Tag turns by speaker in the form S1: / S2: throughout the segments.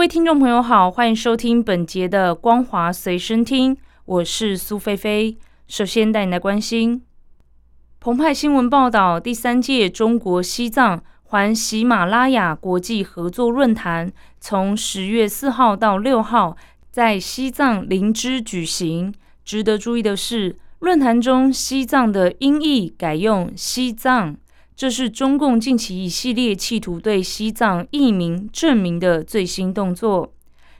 S1: 各位听众朋友好，欢迎收听本节的《光华随身听》，我是苏菲菲。首先带你来关心。澎湃新闻报道，第三届中国西藏环喜马拉雅国际合作论坛从十月四号到六号在西藏林芝举行。值得注意的是，论坛中西藏的音译改用西藏，这是中共近期一系列企图对西藏译名证明的最新动作。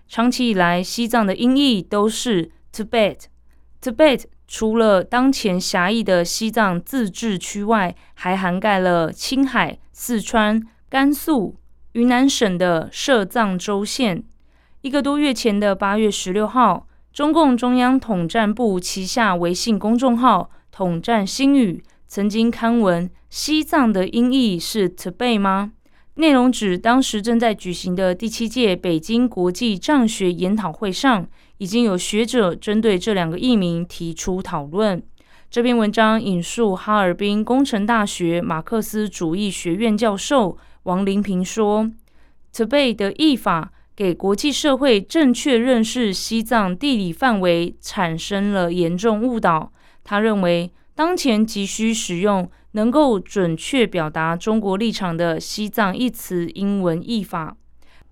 S1: 长期以来，西藏的音译都是 Tibet，Tibet。除了当前狭义的西藏自治区外，还涵盖了青海、四川、甘肃、云南省的设藏州县。一个多月前的八月十六号，中共中央统战部旗下微信公众号“统战新语”曾经刊文：“西藏的音译是 Tibet 吗？”内容指当时正在举行的第七届北京国际藏学研讨会上。已经有学者针对这两个译名提出讨论。这篇文章引述哈尔滨工程大学马克思主义学院教授王林平说：“Tibet 的译法给国际社会正确认识西藏地理范围产生了严重误导。”他认为，当前急需使用能够准确表达中国立场的“西藏”一词英文译法。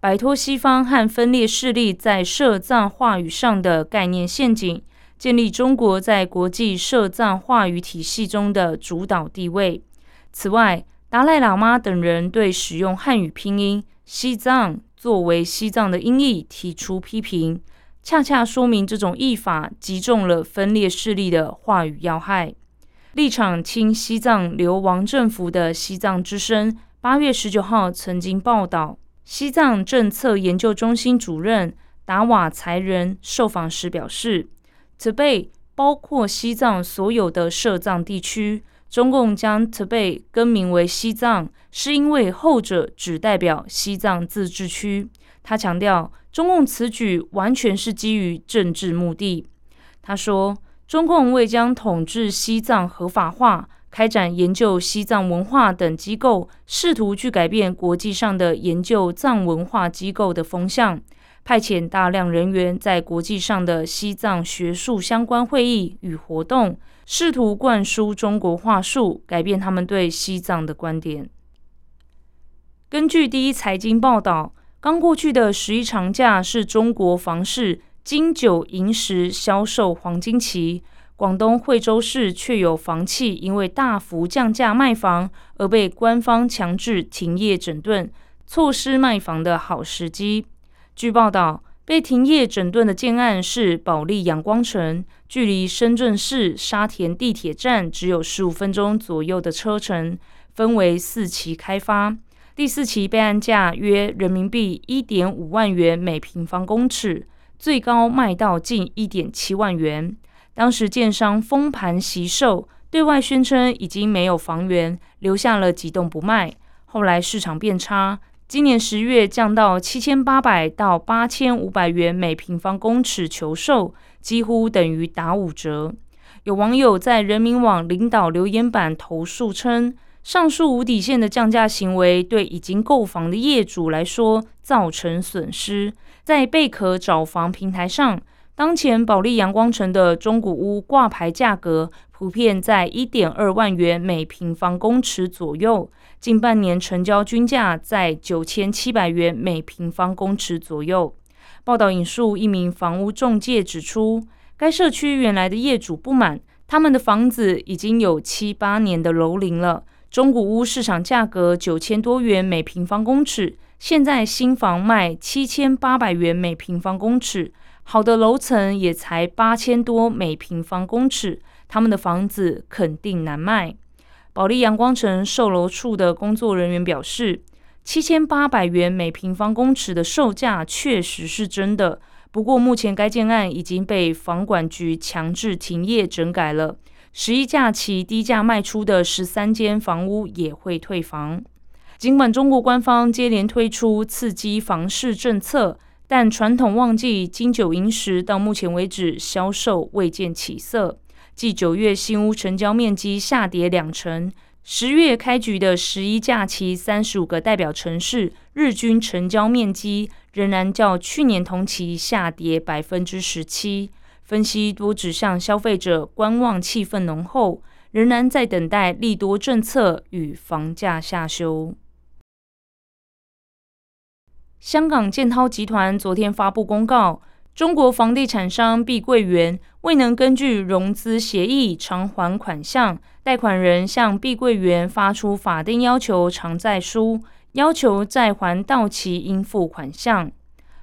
S1: 摆脱西方和分裂势力在涉藏话语上的概念陷阱，建立中国在国际涉藏话语体系中的主导地位。此外，达赖喇嘛等人对使用汉语拼音“西藏”作为西藏的音译提出批评，恰恰说明这种译法击中了分裂势力的话语要害。立场亲西藏流亡政府的西藏之声八月十九号曾经报道。西藏政策研究中心主任达瓦才仁受访时表示，Tibet 包括西藏所有的设藏地区。中共将 Tibet 更名为西藏，是因为后者只代表西藏自治区。他强调，中共此举完全是基于政治目的。他说，中共为将统治西藏合法化。开展研究西藏文化等机构，试图去改变国际上的研究藏文化机构的风向，派遣大量人员在国际上的西藏学术相关会议与活动，试图灌输中国话术，改变他们对西藏的观点。根据第一财经报道，刚过去的十一长假是中国房市金九银十销售黄金期。广东惠州市却有房企因为大幅降价卖房而被官方强制停业整顿，错失卖房的好时机。据报道，被停业整顿的建案是保利阳光城，距离深圳市沙田地铁站只有十五分钟左右的车程，分为四期开发。第四期备案价约人民币一点五万元每平方公尺，最高卖到近一点七万元。当时建商封盘惜售，对外宣称已经没有房源，留下了几栋不卖。后来市场变差，今年十月降到七千八百到八千五百元每平方公尺求售，几乎等于打五折。有网友在人民网领导留言板投诉称，上述无底线的降价行为对已经购房的业主来说造成损失。在贝壳找房平台上。当前保利阳光城的中古屋挂牌价格普遍在一点二万元每平方公尺左右，近半年成交均价在九千七百元每平方公尺左右。报道引述一名房屋中介指出，该社区原来的业主不满，他们的房子已经有七八年的楼龄了，中古屋市场价格九千多元每平方公尺，现在新房卖七千八百元每平方公尺。好的楼层也才八千多每平方公尺，他们的房子肯定难卖。保利阳光城售楼处的工作人员表示，七千八百元每平方公尺的售价确实是真的，不过目前该建案已经被房管局强制停业整改了。十一假期低价卖出的十三间房屋也会退房。尽管中国官方接连推出刺激房市政策，但传统旺季金九银十到目前为止销售未见起色。继九月新屋成交面积下跌两成，十月开局的十一假期三十五个代表城市日均成交面积仍然较去年同期下跌百分之十七。分析多指向消费者观望气氛浓厚，仍然在等待利多政策与房价下修。香港建滔集团昨天发布公告，中国房地产商碧桂园未能根据融资协议偿还款项，贷款人向碧桂园发出法定要求偿债书，要求债还到期应付款项。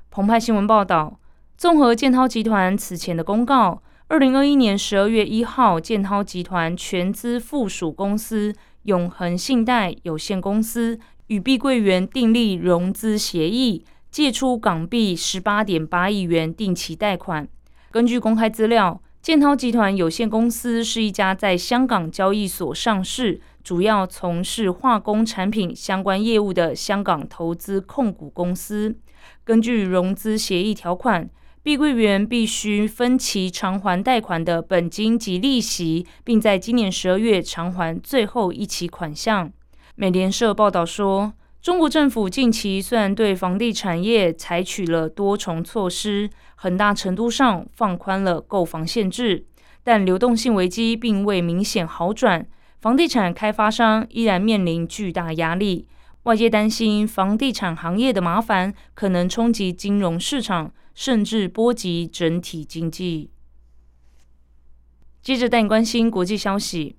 S1: 澎湃新闻报道。综合建滔集团此前的公告，二零二一年十二月一号，建滔集团全资附属公司永恒信贷有限公司与碧桂园订立融资协议，借出港币十八点八亿元定期贷款。根据公开资料，建滔集团有限公司是一家在香港交易所上市、主要从事化工产品相关业务的香港投资控股公司。根据融资协议条款。碧桂园必须分期偿还贷款的本金及利息，并在今年十二月偿还最后一期款项。美联社报道说，中国政府近期虽然对房地产业采取了多重措施，很大程度上放宽了购房限制，但流动性危机并未明显好转，房地产开发商依然面临巨大压力。外界担心房地产行业的麻烦可能冲击金融市场。甚至波及整体经济。接着带你关心国际消息。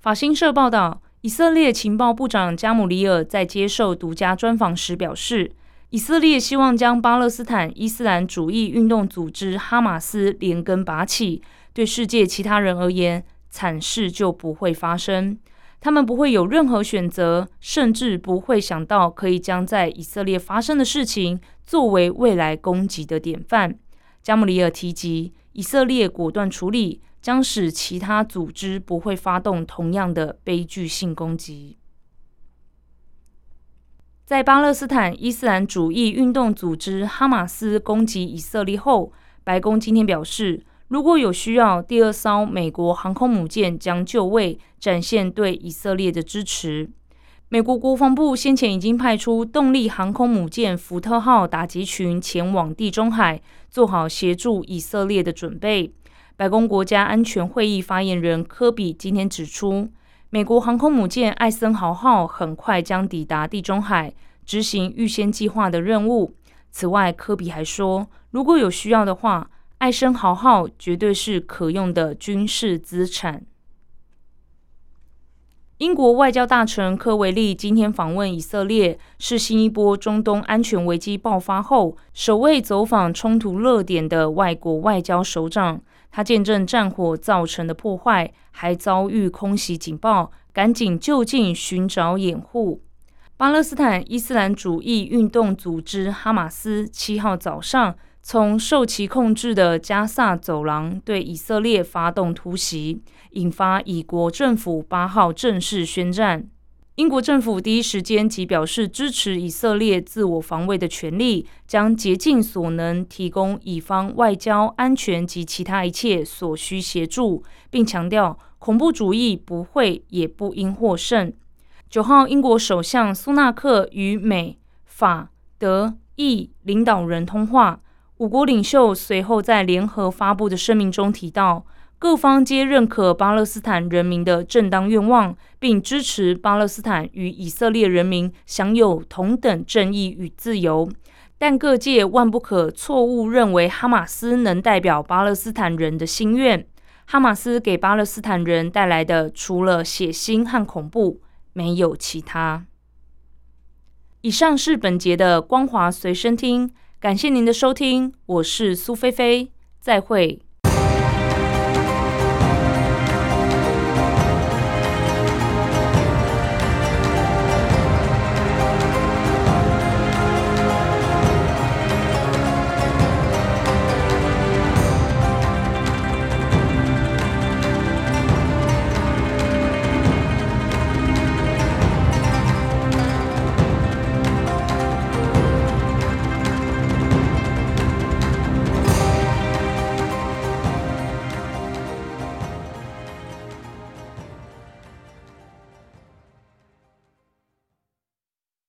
S1: 法新社报道，以色列情报部长加姆里尔在接受独家专访时表示，以色列希望将巴勒斯坦伊斯兰主义运动组织哈马斯连根拔起。对世界其他人而言，惨事就不会发生。他们不会有任何选择，甚至不会想到可以将在以色列发生的事情作为未来攻击的典范。加姆里尔提及，以色列果断处理将使其他组织不会发动同样的悲剧性攻击。在巴勒斯坦伊斯兰主义运动组织哈马斯攻击以色列后，白宫今天表示。如果有需要，第二艘美国航空母舰将就位，展现对以色列的支持。美国国防部先前已经派出动力航空母舰“福特号”打击群前往地中海，做好协助以色列的准备。白宫国家安全会议发言人科比今天指出，美国航空母舰“艾森豪号”很快将抵达地中海，执行预先计划的任务。此外，科比还说，如果有需要的话，爱森豪号绝对是可用的军事资产。英国外交大臣科维利今天访问以色列，是新一波中东安全危机爆发后首位走访冲突热点的外国外交首长。他见证战火造成的破坏，还遭遇空袭警报，赶紧就近寻找掩护。巴勒斯坦伊斯兰主义运动组织哈马斯七号早上。从受其控制的加萨走廊对以色列发动突袭，引发以国政府八号正式宣战。英国政府第一时间即表示支持以色列自我防卫的权利，将竭尽所能提供以方外交、安全及其他一切所需协助，并强调恐怖主义不会也不应获胜。九号，英国首相苏纳克与美、法、德、意领导人通话。五国领袖随后在联合发布的声明中提到，各方皆认可巴勒斯坦人民的正当愿望，并支持巴勒斯坦与以色列人民享有同等正义与自由。但各界万不可错误认为哈马斯能代表巴勒斯坦人的心愿。哈马斯给巴勒斯坦人带来的，除了血腥和恐怖，没有其他。以上是本节的光华随身听。感谢您的收听，我是苏菲菲，再会。